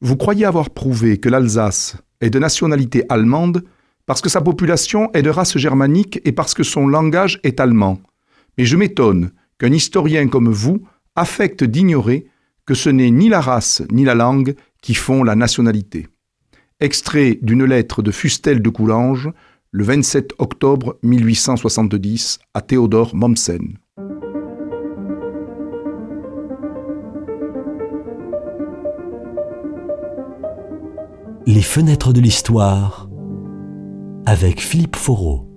Vous croyez avoir prouvé que l'Alsace est de nationalité allemande parce que sa population est de race germanique et parce que son langage est allemand. Mais je m'étonne qu'un historien comme vous affecte d'ignorer que ce n'est ni la race ni la langue qui font la nationalité. Extrait d'une lettre de Fustel de Coulanges, le 27 octobre 1870 à Théodore Mommsen. Les fenêtres de l'histoire avec Philippe Foreau.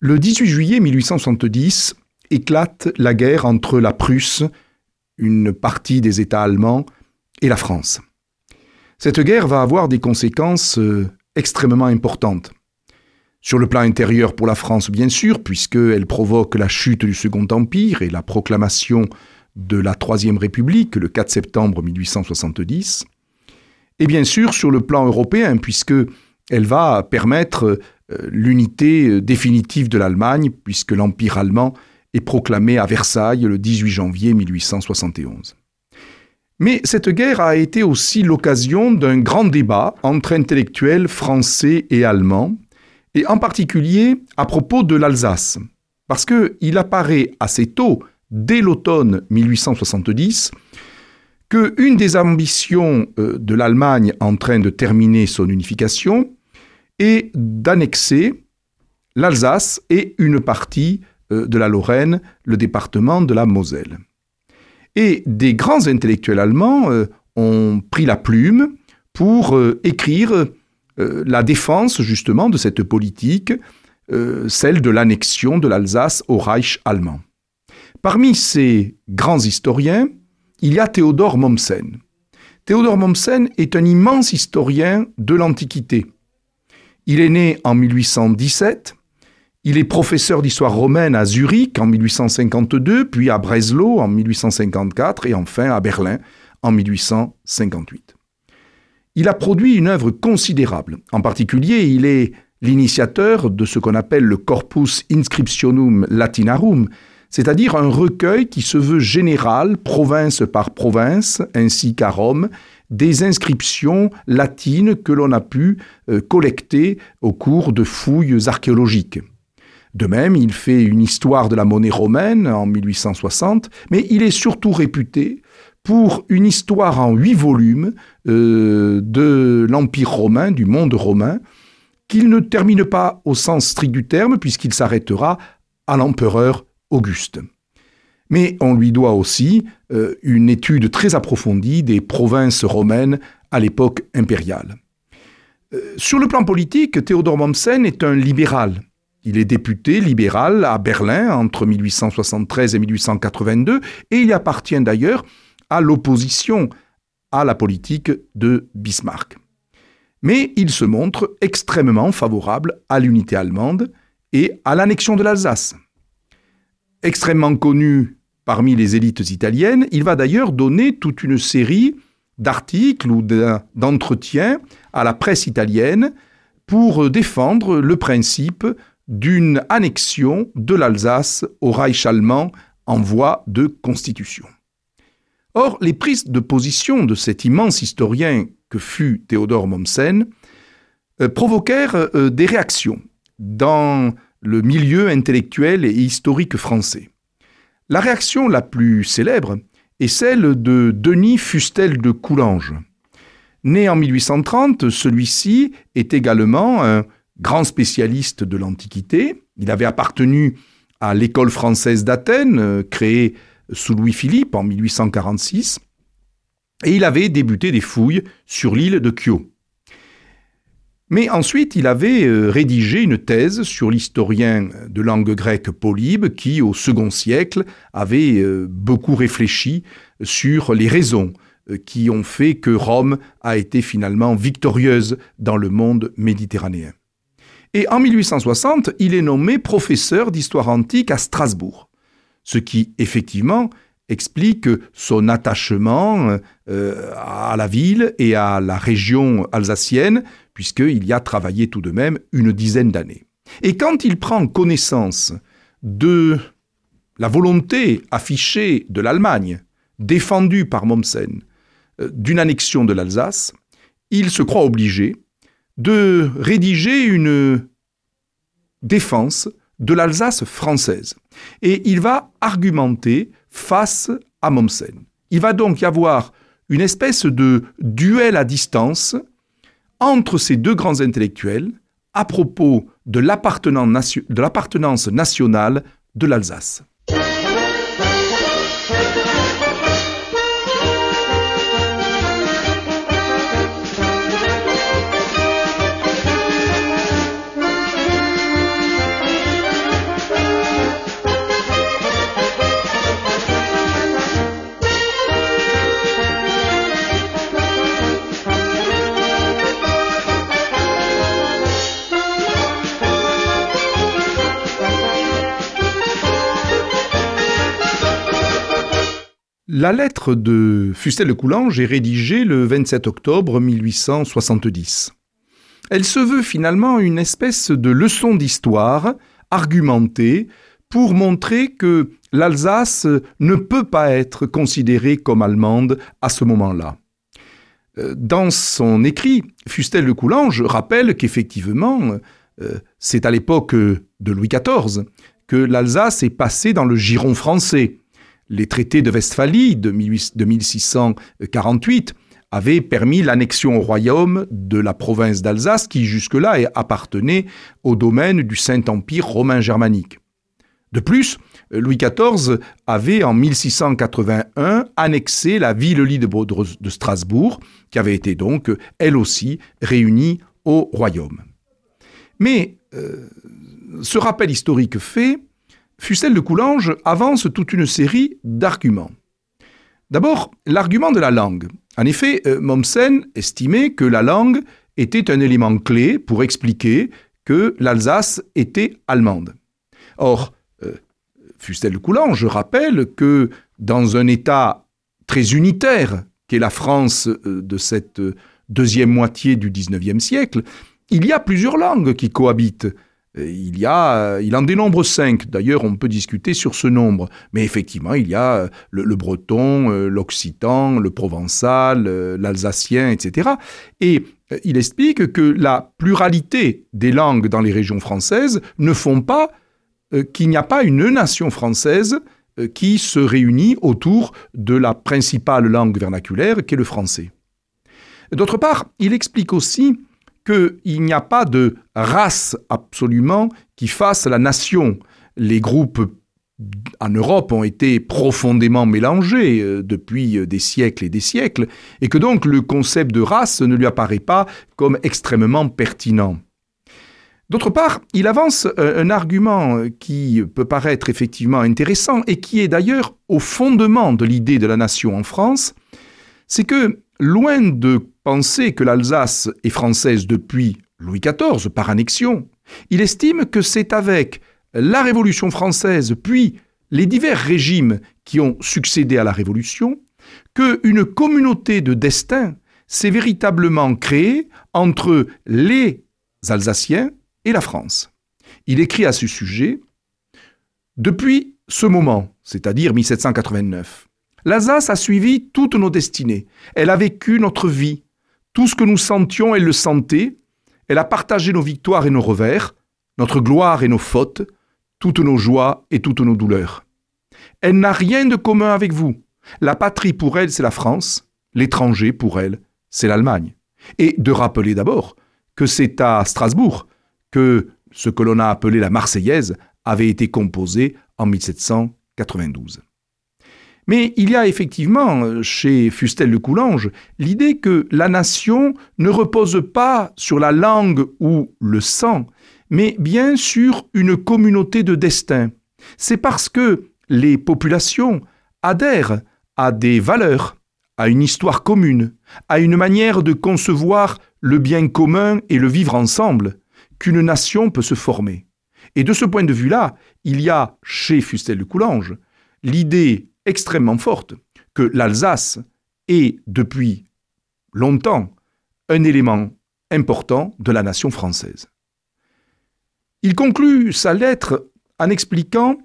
Le 18 juillet 1870 éclate la guerre entre la Prusse, une partie des États allemands, et la France. Cette guerre va avoir des conséquences euh, extrêmement importantes. Sur le plan intérieur pour la France, bien sûr, puisqu'elle provoque la chute du Second Empire et la proclamation de la Troisième République le 4 septembre 1870, et bien sûr sur le plan européen, puisque elle va permettre euh, l'unité euh, définitive de l'Allemagne, puisque l'Empire allemand est proclamé à Versailles le 18 janvier 1871. Mais cette guerre a été aussi l'occasion d'un grand débat entre intellectuels français et allemands, et en particulier à propos de l'Alsace, parce qu'il apparaît assez tôt dès l'automne 1870 que une des ambitions euh, de l'Allemagne en train de terminer son unification est d'annexer l'Alsace et une partie euh, de la Lorraine, le département de la Moselle. Et des grands intellectuels allemands euh, ont pris la plume pour écrire la défense justement de cette politique, celle de l'annexion de l'Alsace au Reich allemand. Parmi ces grands historiens, il y a Théodore Mommsen. Théodore Mommsen est un immense historien de l'Antiquité. Il est né en 1817, il est professeur d'histoire romaine à Zurich en 1852, puis à Breslau en 1854 et enfin à Berlin en 1858. Il a produit une œuvre considérable. En particulier, il est l'initiateur de ce qu'on appelle le Corpus Inscriptionum Latinarum, c'est-à-dire un recueil qui se veut général, province par province, ainsi qu'à Rome, des inscriptions latines que l'on a pu euh, collecter au cours de fouilles archéologiques. De même, il fait une histoire de la monnaie romaine en 1860, mais il est surtout réputé pour une histoire en huit volumes euh, de l'Empire romain, du monde romain, qu'il ne termine pas au sens strict du terme, puisqu'il s'arrêtera à l'empereur Auguste. Mais on lui doit aussi euh, une étude très approfondie des provinces romaines à l'époque impériale. Euh, sur le plan politique, Théodore Mommsen est un libéral. Il est député libéral à Berlin entre 1873 et 1882 et il appartient d'ailleurs à l'opposition à la politique de Bismarck. Mais il se montre extrêmement favorable à l'unité allemande et à l'annexion de l'Alsace. Extrêmement connu parmi les élites italiennes, il va d'ailleurs donner toute une série d'articles ou d'entretiens à la presse italienne pour défendre le principe d'une annexion de l'Alsace au Reich allemand en voie de constitution. Or, les prises de position de cet immense historien que fut Théodore Mommsen euh, provoquèrent euh, des réactions dans le milieu intellectuel et historique français. La réaction la plus célèbre est celle de Denis Fustel de Coulanges. Né en 1830, celui-ci est également un grand spécialiste de l'Antiquité. Il avait appartenu à l'école française d'Athènes, euh, créée sous Louis-Philippe en 1846, et il avait débuté des fouilles sur l'île de Kyo. Mais ensuite, il avait euh, rédigé une thèse sur l'historien de langue grecque Polybe, qui, au second siècle, avait euh, beaucoup réfléchi sur les raisons euh, qui ont fait que Rome a été finalement victorieuse dans le monde méditerranéen. Et en 1860, il est nommé professeur d'histoire antique à Strasbourg, ce qui effectivement explique son attachement à la ville et à la région alsacienne, puisqu'il y a travaillé tout de même une dizaine d'années. Et quand il prend connaissance de la volonté affichée de l'Allemagne, défendue par Mommsen, euh, d'une annexion de l'Alsace, il se croit obligé de rédiger une défense de l'Alsace française. Et il va argumenter face à Mommsen. Il va donc y avoir une espèce de duel à distance entre ces deux grands intellectuels à propos de l'appartenance nationale de l'Alsace. La lettre de Fustel de Coulanges est rédigée le 27 octobre 1870. Elle se veut finalement une espèce de leçon d'histoire argumentée pour montrer que l'Alsace ne peut pas être considérée comme allemande à ce moment-là. Euh, dans son écrit, Fustel de Coulanges rappelle qu'effectivement, euh, c'est à l'époque de Louis XIV que l'Alsace est passée dans le giron français les traités de Westphalie de, 1648 avaient permis l'annexion au royaume de la province d'Alsace qui jusque-là appartenait au domaine du Saint-Empire romain germanique. De plus, Louis XIV avait en 1681 annexé la ville-lie de Strasbourg, qui avait été donc elle aussi réunie au royaume. Mais euh, ce rappel historique fait, Fustel de Coulanges avance toute une série d'arguments. D'abord, l'argument de la langue. En effet, euh, Mommsen estimait que la langue était un élément clé pour expliquer que l'Alsace était allemande. Or, euh, Fustel de Coulanges rappelle que dans un État très unitaire qu'est la France euh, de cette deuxième moitié du XIXe siècle, il y a plusieurs langues qui cohabitent. Euh, il y a, euh, il en dénombre cinq. D'ailleurs, on peut discuter sur ce nombre. Mais effectivement, il y a euh, le, breton, l'occitan, le provençal, l'alsacien, etc. Et il explique que la pluralité des langues dans les régions françaises ne font pas qu'il n'y a pas une nation française qui se réunit autour de la principale langue vernaculaire qu'est le français. D'autre part, il explique aussi qu'il n'y a pas de race absolument qui fasse la nation. Les groupes en Europe ont été profondément mélangés euh, depuis euh, des siècles et des siècles, et que donc le concept de race ne lui apparaît pas comme extrêmement pertinent. D'autre part, il avance euh, un argument qui peut paraître effectivement intéressant et qui est d'ailleurs au fondement de l'idée de la nation en France, c'est que loin de penser que l'Alsace est française depuis Louis XIV par annexion, il estime que c'est avec la Révolution française, puis les divers régimes qui ont succédé à la Révolution, qu'une communauté de destin s'est véritablement créée entre les Alsaciens et la France. Il écrit à ce sujet Depuis ce moment, c'est-à-dire 1789, L'Alsace a suivi toutes nos destinées. Elle a vécu notre vie. Tout ce que nous sentions, elle le sentait. Elle a partagé nos victoires et nos revers, notre gloire et nos fautes, toutes nos joies et toutes nos douleurs. Elle n'a rien de commun avec vous. La patrie pour elle, c'est la France. L'étranger pour elle, c'est l'Allemagne. Et de rappeler d'abord que c'est à Strasbourg que ce que l'on a appelé la Marseillaise avait été composé en 1792. Mais il y a effectivement euh, chez Fustel de Coulanges l'idée que la nation ne repose pas sur la langue ou le sang, mais bien sur une communauté de destin. C'est parce que les populations adhèrent à des valeurs, à une histoire commune, à une manière de concevoir le bien commun et le vivre ensemble, qu'une nation peut se former. Et de ce point de vue-là, il y a chez Fustel de Coulanges l'idée extrêmement forte que l'Alsace est depuis longtemps un élément important de la nation française. Il conclut sa lettre en expliquant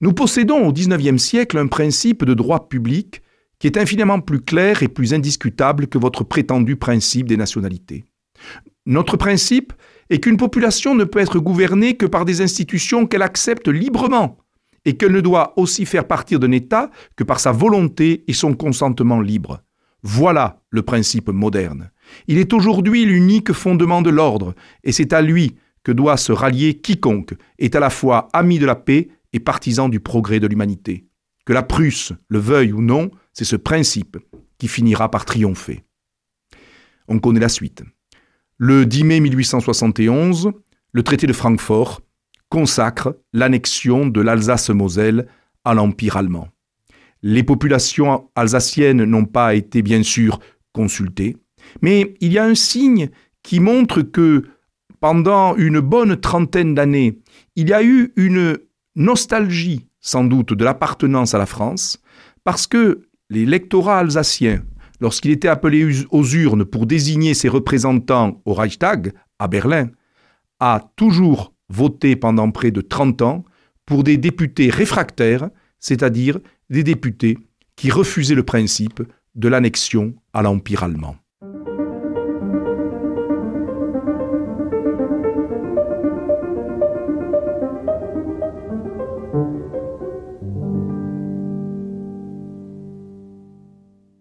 Nous possédons au XIXe siècle un principe de droit public qui est infiniment plus clair et plus indiscutable que votre prétendu principe des nationalités. Notre principe est qu'une population ne peut être gouvernée que par des institutions qu'elle accepte librement, et qu'elle ne doit aussi faire partir d'un État que par sa volonté et son consentement libre. Voilà le principe moderne. Il est aujourd'hui l'unique fondement de l'ordre, et c'est à lui que doit se rallier quiconque est à la fois ami de la paix et partisan du progrès de l'humanité. Que la Prusse le veuille ou non, c'est ce principe qui finira par triompher. On connaît la suite. Le 10 mai 1871, le traité de Francfort consacre l'annexion de l'Alsace-Moselle à l'Empire allemand. Les populations alsaciennes n'ont pas été bien sûr consultées, mais il y a un signe qui montre que pendant une bonne trentaine d'années, il y a eu une nostalgie sans doute de l'appartenance à la France, parce que l'électorat alsacien, lorsqu'il était appelé aux urnes pour désigner ses représentants au Reichstag, à Berlin, a toujours voté pendant près de 30 ans pour des députés réfractaires, c'est-à-dire des députés qui refusaient le principe de l'annexion à l'Empire allemand.